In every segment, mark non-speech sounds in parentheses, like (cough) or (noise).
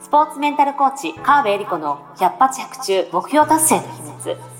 スポーツメンタルコーチ、川辺恵里子の百発百中目標達成の秘密。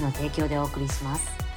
の提供でお送りします。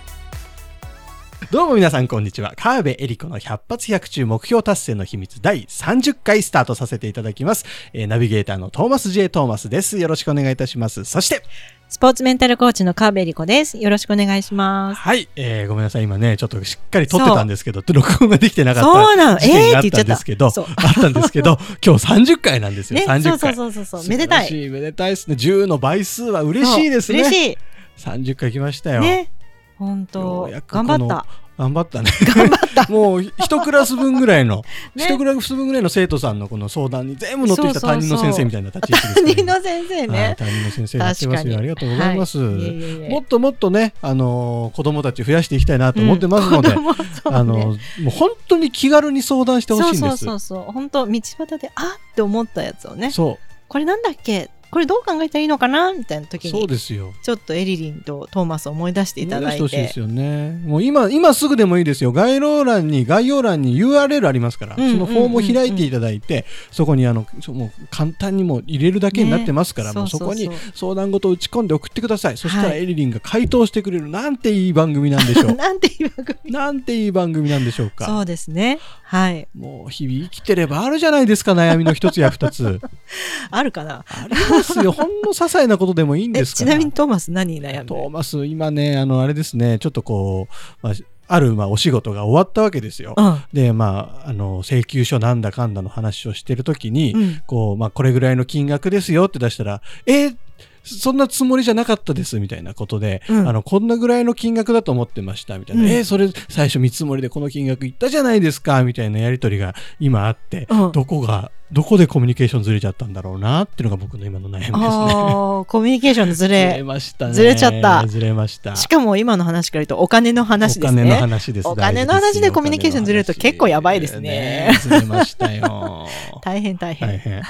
どうも皆さんこんにちは。川辺恵里子の100発100中目標達成の秘密第30回スタートさせていただきます。えー、ナビゲーターのトーマス J. トーマスです。よろしくお願いいたします。そして、スポーツメンタルコーチの川辺理子です。よろしくお願いします。はい、えー、ごめんなさい。今ね、ちょっとしっかり撮ってたんですけど、録音ができてなかったそうなの、えあったんですけど、あったんですけど、(laughs) 今日30回なんですよ。ね、30回。そうそうそうそう、めでたい。めでたいですね。10の倍数は嬉しいですね。嬉しい。30回来ましたよ。ね。本当頑張った。頑張ったね。頑張った。(laughs) もう一クラス分ぐらいの、一、(laughs) ね、クラス分ぐらいの生徒さんのこの相談に全部乗ってきた担任の先生みたいな立ち位置です、ね、担任の先生ね。担任の先生やってますよ。ありがとうございます。はい、もっともっとね、あのー、子供たち増やしていきたいなと思ってますので、(laughs) うんね、あのー、もう本当に気軽に相談してほしいんです。そうそうそう本当道端であって思ったやつをね。そう。これなんだっけこれどう考えたらいいのかなみたいな時にそうですよ。ちょっとエリリンとトーマスを思い出していただいて。思い出してほしいですよね。もう今今すぐでもいいですよ。概要欄に概要欄に URL ありますから、そのフォームを開いていただいてそこにあのもう簡単にも入れるだけになってますから、ね、もうそこに相談事を打ち込んで送ってください。そしたらエリリンが回答してくれる、はい、なんていい番組なんでしょう。(laughs) なんていい番組。なんていい番組なんでしょうか。そうですね。はい。もう日々生きてればあるじゃないですか悩みの一つや二つ。(laughs) あるかな。ありますよほんの些細なことでもいいんですちなみにトーマス何に悩む？トーマス今ねあのあれですね。ちょっとこう、まああるまあお仕事が終わったわけですよ。うん、でまああの請求書なんだかんだの話をしてる時に、うん、こうまあこれぐらいの金額ですよって出したら「えー、そんなつもりじゃなかったですみたいなことで、うん、あのこんなぐらいの金額だと思ってましたみたいな、うん、えー、それ最初見積もりでこの金額いったじゃないですかみたいなやり取りが今あって、うん、どこがどこでコミュニケーションずれちゃったんだろうなっていうのが僕の今の悩みですね。コミュニケーションのずれ。ずれましたね。ずれちゃった。ずれました。しかも今の話から言うとお金の話ですね。お金の話です。お金の話でコミュニケーションずれると結構やばいですね。ずれましたよ。(laughs) 大変大変。大変。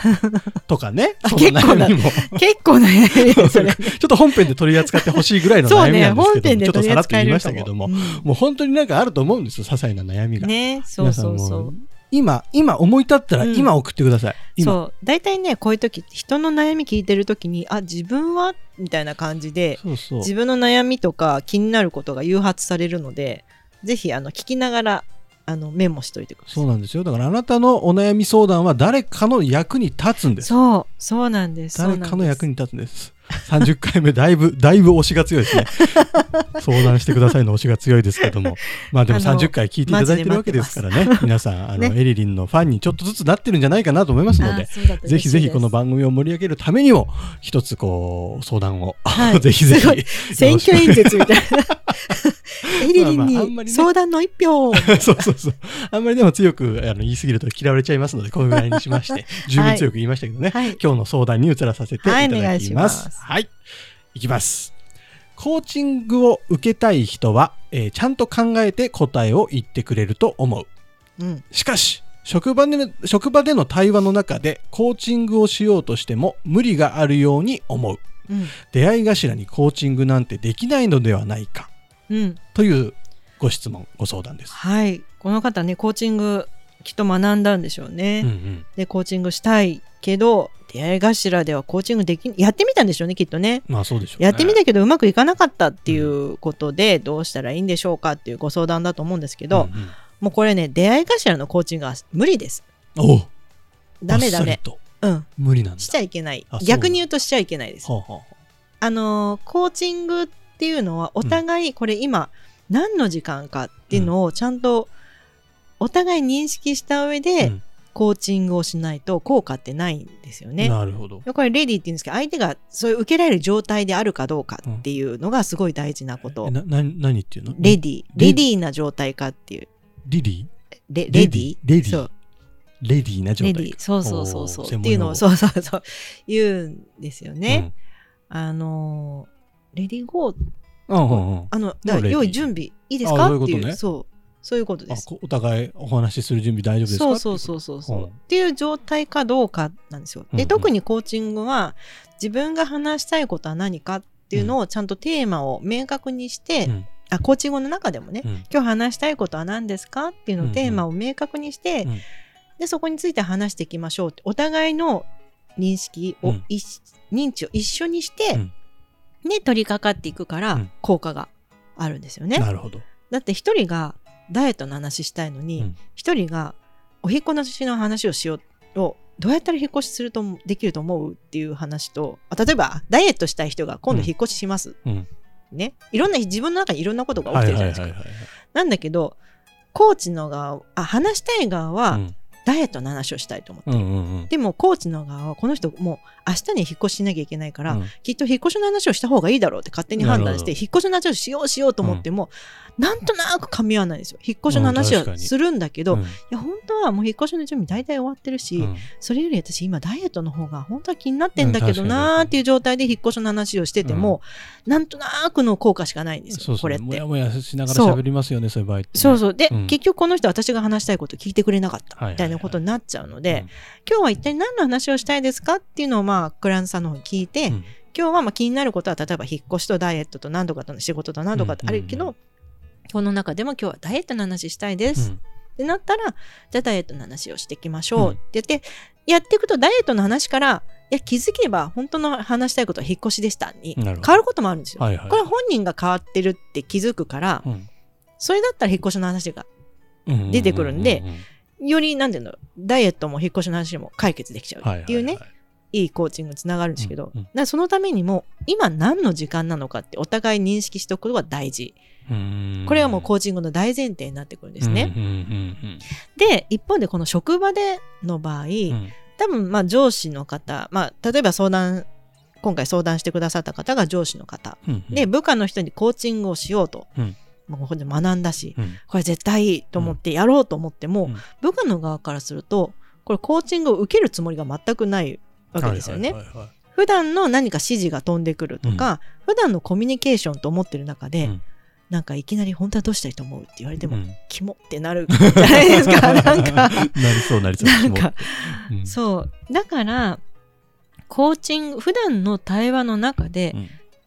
とかね。結構な、結構な悩み (laughs) それ。ちょっと本編で取り扱ってほしいぐらいの悩みなんですけど、ね、ちょっとさらっと言いましたけども、うん、もう本当になんかあると思うんですよ、些細な悩みが。ね、そうそうそう。今、今思い立ったら今送ってください。うん、そう。大体ね、こういう時、人の悩み聞いてる時に、あ、自分はみたいな感じでそうそう、自分の悩みとか気になることが誘発されるので、ぜひ、あの、聞きながら、あのメモしといてください。そうなんですよ。だからあなたのお悩み相談は誰かの役に立つんです。そう。そうなんです。誰かの役に立つんです30回目だいぶだいぶ推しが強いですね。(laughs) 相談してくださいの推しが強いですけども。まあでも30回聞いていただいてるわけですからね。皆さんあの、ね、エリリンのファンにちょっとずつなってるんじゃないかなと思いますのでぜひぜひこの番組を盛り上げるためにも一つこう相談を、はい、(laughs) ぜひぜひ。選挙演説みたいな (laughs) エリリンに相談の一票、(laughs) そうそうそう。あんまりでも強くあの言い過ぎると嫌われちゃいますのでこのぐらいにしまして。(laughs) 十分強く言いましたけどね、はい、今日の相談に移らさせていただきます、はいはい。い。きます。コーチングを受けたい人は、えー、ちゃんと考えて答えを言ってくれると思う。うん、しかし、職場で職場での対話の中でコーチングをしようとしても無理があるように思う。うん、出会い頭にコーチングなんてできないのではないか。うん、というご質問、ご相談です。はい。この方ね、コーチングきっと学んだんでしょうね。うんうん、で、コーチングしたいけど、出会い頭ではコーチングできやってみたんでしょうねきっとね。まあそうでしょう、ね、やってみたけどうまくいかなかったっていうことで、どうしたらいいんでしょうかっていうご相談だと思うんですけど、うんうん、もうこれね出会い頭のコーチングは無理です。おダメダメ。うん。無理なんしちゃいけない。逆に言うとしちゃいけないです。はあはあ、あのー、コーチングっていうのはお互いこれ今、何の時間かっていうのをちゃんとお互い認識した上で、うんコーチングをしないと効果ってないんですよね。なるほど。これレディって言うんですけど相手がそういう受けられる状態であるかどうかっていうのがすごい大事なこと。うん、なな何っていうの？レディレディな状態かっていう。ready レ ready？ ready そう。 ready な状態。そうそうそうそう。っていうのを、そうそうそう、言うんですよね。うん、あの、 ready go。あの、用意準備いいですか？っていう、そう。そういうことです。お互いお話しする準備大丈夫ですか？そうそうそうそう、う。ん、っていう状態かどうかなんですよ。で、特にコーチングは自分が話したいことは何かっていうのをちゃんとテーマを明確にして、うん、あコーチングの中でもね、うん、今日話したいことは何ですかっていうのをテーマを明確にして、うん。うん、でそこについて話していきましょうってお互いの認識を、認知を一緒にして、ね、取り掛かっていくから効果があるんですよね。なるほど。だって一人がダイエットの話したいのに一、人がお引っ越しの話をしようをどうやったら引っ越しするとできると思うっていう話と例えばダイエットしたい人が今度引っ越しします、うん、ね。いろんな自分の中にいろんなことが起きてるじゃないですか。なんだけどコーチの側あ話したい側は、うんダイエットの話をしたいと思って、うんうんうん、でもコーチの側はこの人もう明日に引っ越ししなきゃいけないから、うん、きっと引っ越しの話をした方がいいだろうって勝手に判断して引っ越しの話をしようしようと思っても、うん、なんとなく噛み合わないんですよ。引っ越しの話をするんだけど、うん、いや本当はもう引っ越しの準備大体終わってるし、それより私今ダイエットの方が本当は気になってんだけどなーっていう状態で引っ越しの話をしてても、なんとなくの効果しかないんですよそうそうこれって。もやもやしながら喋りますよねそういう場合って、ね、そうそう。で、結局この人私が話したいこと聞いてくれなかった。みたいなことになっちゃうので、今日は一体何の話をしたいですかっていうのをまあクライアントさんの方に聞いて、うん、今日はまあ気になることは例えば引っ越しとダイエットと何度かとの仕事と何度かってあるけど、うんうんうん、この中でも今日はダイエットの話したいです、うん、ってなったらじゃあダイエットの話をしていきましょう。って言って、やっていくとダイエットの話からいや気づけば本当の話したいことは引っ越しでしたに変わることもあるんですよ。はいはい、これは本人が変わってるって気づくから、うん、それだったら引っ越しの話が出てくるんで、よりなんていうのダイエットも引っ越しの話も解決できちゃうっていうね、はいはいはい。いいコーチングにつながるんですけど、うんうん、そのためにも今何の時間なのかってお互い認識しておくことが大事。これはもうコーチングの大前提になってくるんですね。で一方でこの職場での場合、うん、多分まあ上司の方、まあ、例えば相談今回相談してくださった方が上司の方、うんうん、で部下の人にコーチングをしようと。うんもうここで学んだし、うん、これ絶対いいと思ってやろうと思っても、うん、部下の側からするとこれコーチングを受けるつもりが全くないわけですよね。普段の何か指示が飛んでくるとか、うん、普段のコミュニケーションと思ってる中で、うん、なんかいきなり本当はどうしたいと思うって言われても、うん、キモってなるじゃないですか。(laughs) なんか。なりそうなりそう。なんか、うん、そう。だから、コーチング、普段の対話の中で、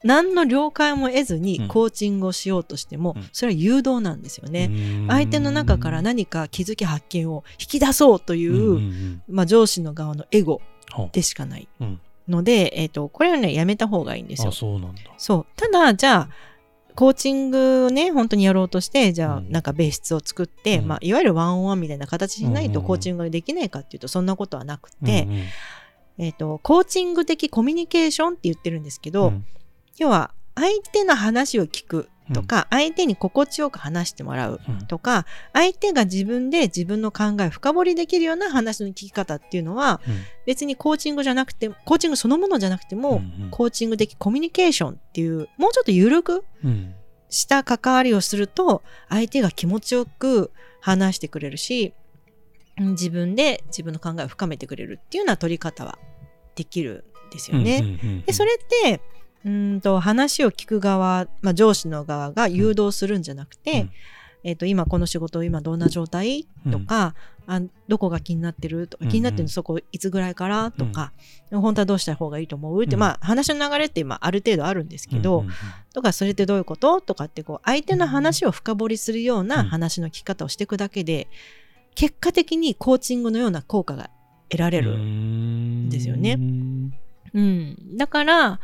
何の了解も得ずにコーチングをしようとしても、それは誘導なんですよね。相手の中から何か気づき発見を引き出そうという、まあ、上司の側のエゴでしかないので、えっ、ー、と、これはね、やめた方がいいんですよ。そうなんだ。そう。ただ、じゃあ、コーチングをね、本当にやろうとして、じゃあ、なんか別室を作って、うん、まあ、いわゆるワンオンワンみたいな形しないとコーチングができないかっていうと、そんなことはなくて、うんうん、えっ、ー、と、コーチング的コミュニケーションって言ってるんですけど、うん、要は、相手の話を聞くとか、相手に心地よく話してもらうとか、相手が自分で自分の考えを深掘りできるような話の聞き方っていうのは、別にコーチングじゃなくてコーチングそのものじゃなくても、コーチング的コミュニケーションっていうもうちょっと緩くした関わりをすると相手が気持ちよく話してくれるし自分で自分の考えを深めてくれるっていうような取り方はできるんですよね。でそれってうんと話を聞く側、まあ、上司の側が誘導するんじゃなくて、うん、えーと、今この仕事今どんな状態とか、うん、あどこが気になってるとか気になってるのそこいつぐらいからとか、うん、本当はどうした方がいいと思う？って、まあ、話の流れってまあある程度あるんですけど、うんうんうん、とかそれってどういうこと？とかってこう相手の話を深掘りするような話の聞き方をしていくだけで、結果的にコーチングのような効果が得られるんですよね。うん、だから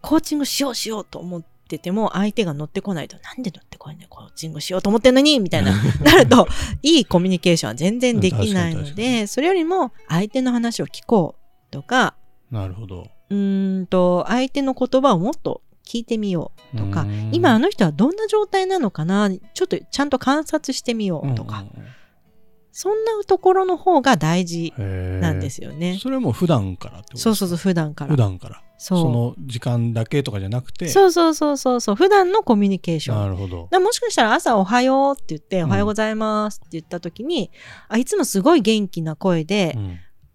コーチングしようしようと思ってても、相手が乗ってこないと、なんで乗ってこいねコーチングしようと思ってんのにみたいな、(laughs) なると、いいコミュニケーションは全然できないので、それよりも相手の話を聞こうとか、なるほど。うんと、相手の言葉をもっと聞いてみようとか、今あの人はどんな状態なのかな、ちょっとちゃんと観察してみようとか、そんなところの方が大事なんですよね。それも普段からってことそうそうそう、普段から。普段から。その時間だけとかじゃなくて。そうそうそうそうそう。普段のコミュニケーション。なるほど。もしかしたら朝「おはよう」って言って「おはようございます」って言った時に、うん、あいつもすごい元気な声で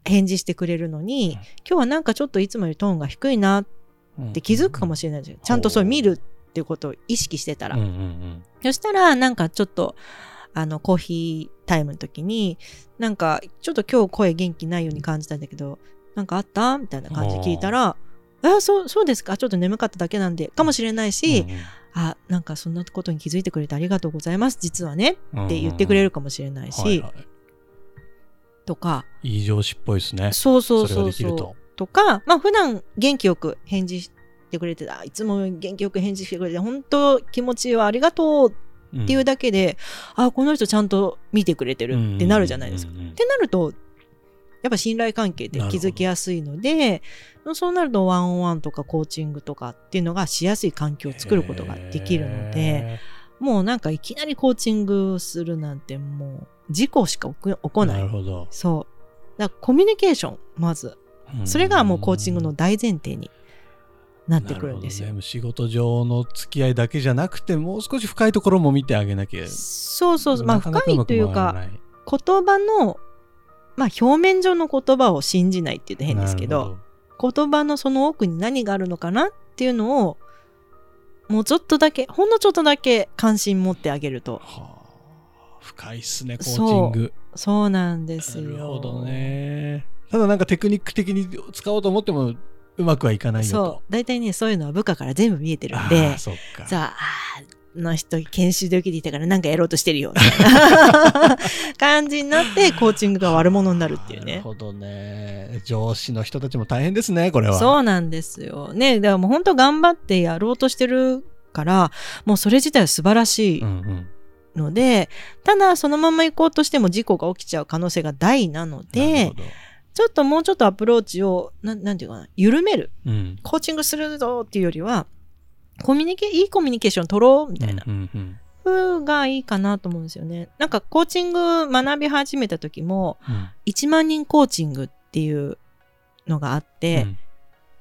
返事してくれるのに、うん、今日はなんかちょっといつもよりトーンが低いなって気づくかもしれないですよ、ちゃんとそう見るっていうことを意識してたら、うんうんうん、そしたらなんかちょっとあのコーヒータイムの時になんかちょっと今日声元気ないように感じたんだけどなんかあった？みたいな感じ聞いたらあそうそうですか。ちょっと眠かっただけなんで。かもしれないし、うんうん、あなんかそんなことに気づいてくれてありがとうございます。実はねって言ってくれるかもしれないし、はいはい、とか。いい上司っぽいですね。そうそうそうそう。と。か。まあ普段元気よく返事してくれていつも元気よく返事してくれて本当気持ちはありがとうっていうだけで、うん、あこの人ちゃんと見てくれてるってなるじゃないですか。ってなるとやっぱ信頼関係って気づきやすいのでそうなるとワンオンワンとかコーチングとかっていうのがしやすい環境を作ることができるのでもうなんかいきなりコーチングするなんてもう事故しか起こない。なるほど。そう。だからコミュニケーションまず。それがもうコーチングの大前提になってくるんですよ、ね、仕事上の付き合いだけじゃなくてもう少し深いところも見てあげなきゃ。そうそうまあ深いというか言葉のまあ表面上の言葉を信じないって言うと変ですけど言葉のその奥に何があるのかなっていうのをもうちょっとだけほんのちょっとだけ関心持ってあげると、はあ、深いっすねコーチング。そうなんですよ。なるほどね。ただなんかテクニック的に使おうと思ってもうまくはいかないよと。そう。大体ねそういうのは部下から全部見えてるんで。さあの人研修で受けていたからなんかやろうとしてるよ (laughs) 感じになってコーチングが悪者になるっていうね。なるほどね。上司の人たちも大変ですね、これは。そうなんですよ。ね、だからもう本当頑張ってやろうとしてるから、もうそれ自体は素晴らしいので、うんうん、ただそのまま行こうとしても事故が起きちゃう可能性が大なので、ちょっともうちょっとアプローチを、ななんていうかな、緩める、うん、コーチングするぞっていうよりは、コミュニケ、いいコミュニケーション取ろうみたいな。風がいいかなと思うんですよね。なんかコーチング学び始めた時も、うん、1万人コーチングっていうのがあって、うん、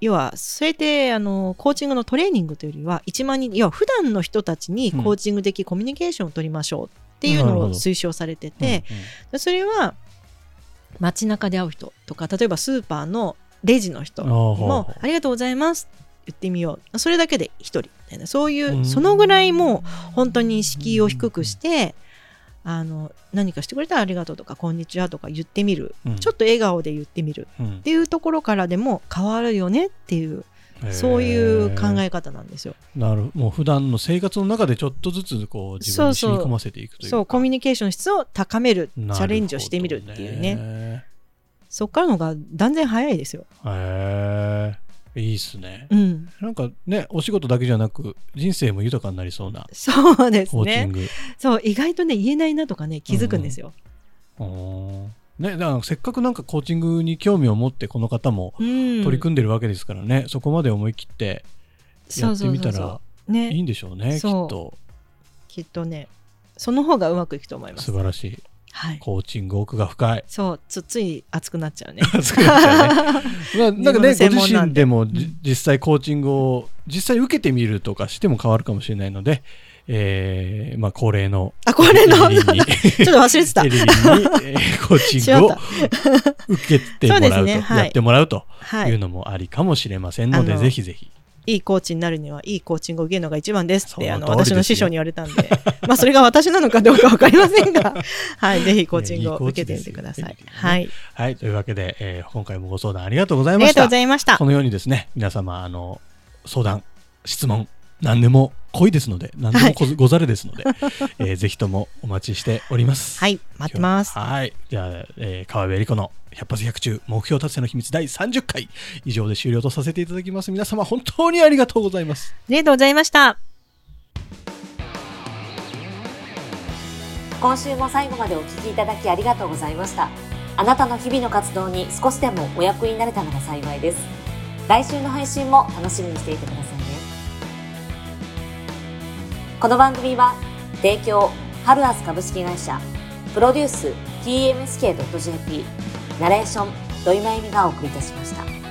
要はそれであのコーチングのトレーニングというよりは1万人要は普段の人たちにコーチング的コミュニケーションを取りましょうっていうのを推奨されてて、うん、それは街中で会う人とか例えばスーパーのレジの人もありがとうございます言ってみよう。それだけで1人みたいな。そういうそのぐらいもう本当に敷居を低くしてあの何かしてくれたらありがとうとかこんにちはとか言ってみる、うん、ちょっと笑顔で言ってみる、うん、っていうところからでも変わるよねっていうそういう考え方なんですよ。なるもう普段の生活の中でちょっとずつこう自分に染み込ませていくというそうコミュニケーション質を高める。チャレンジをしてみるっていうね。そっからのが断然早いですよ。へえいいっすね、うん、なんかねお仕事だけじゃなく人生も豊かになりそうなそうですね。そう意外とね言えないなとかね気づくんですよ、うん、ね、だからせっかくなんかコーチングに興味を持ってこの方も取り組んでるわけですからね、うん、そこまで思い切ってやってみたらいいんでしょうねきっと。きっとねその方がうまくいくと思います。素晴らしいはい、コーチング奥が深い。そうつつい熱くなっちゃうね。(laughs) 熱くなっちゃうね。(laughs) まあなんかねご自身でも、うん、実際コーチングを実際受けてみるとかしても変わるかもしれないのでえー、まあ恒例のあ恒例の？(laughs) ちょっと忘れてた。エリリンに、えー、コーチングを受けてもらうと、ね。はい、やってもらうというのもありかもしれませんので、ぜひぜひいいコーチになるにはいいコーチングを受けるのが一番ですってあの私の師匠に言われたんで。(laughs) まあそれが私なのかどうか分かりませんが。(laughs) はい。ぜひコーチングを受けてみてください、ね、はい、はい、というわけで、えー、今回もご相談ありがとうございました。ありがとうございました。このようにですね皆様あの相談質問何でも濃いですので何でもご,、ざれですので、えー、(laughs) ぜひともお待ちしております。はい待ってます。はい。じゃあ、えー、川辺理子の百発百中目標達成の秘密第30回以上で終了とさせていただきます。皆様本当にありがとうございます。ありがとうございました。今週も最後までお聞きいただきありがとうございました。あなたの日々の活動に少しでもお役になれたのが幸いです。来週の配信も楽しみにしていてください。ねこの番組は提供ハルアス株式会社プロデュース TMSK.jp ナレーション土井真由美がお送りいたしました。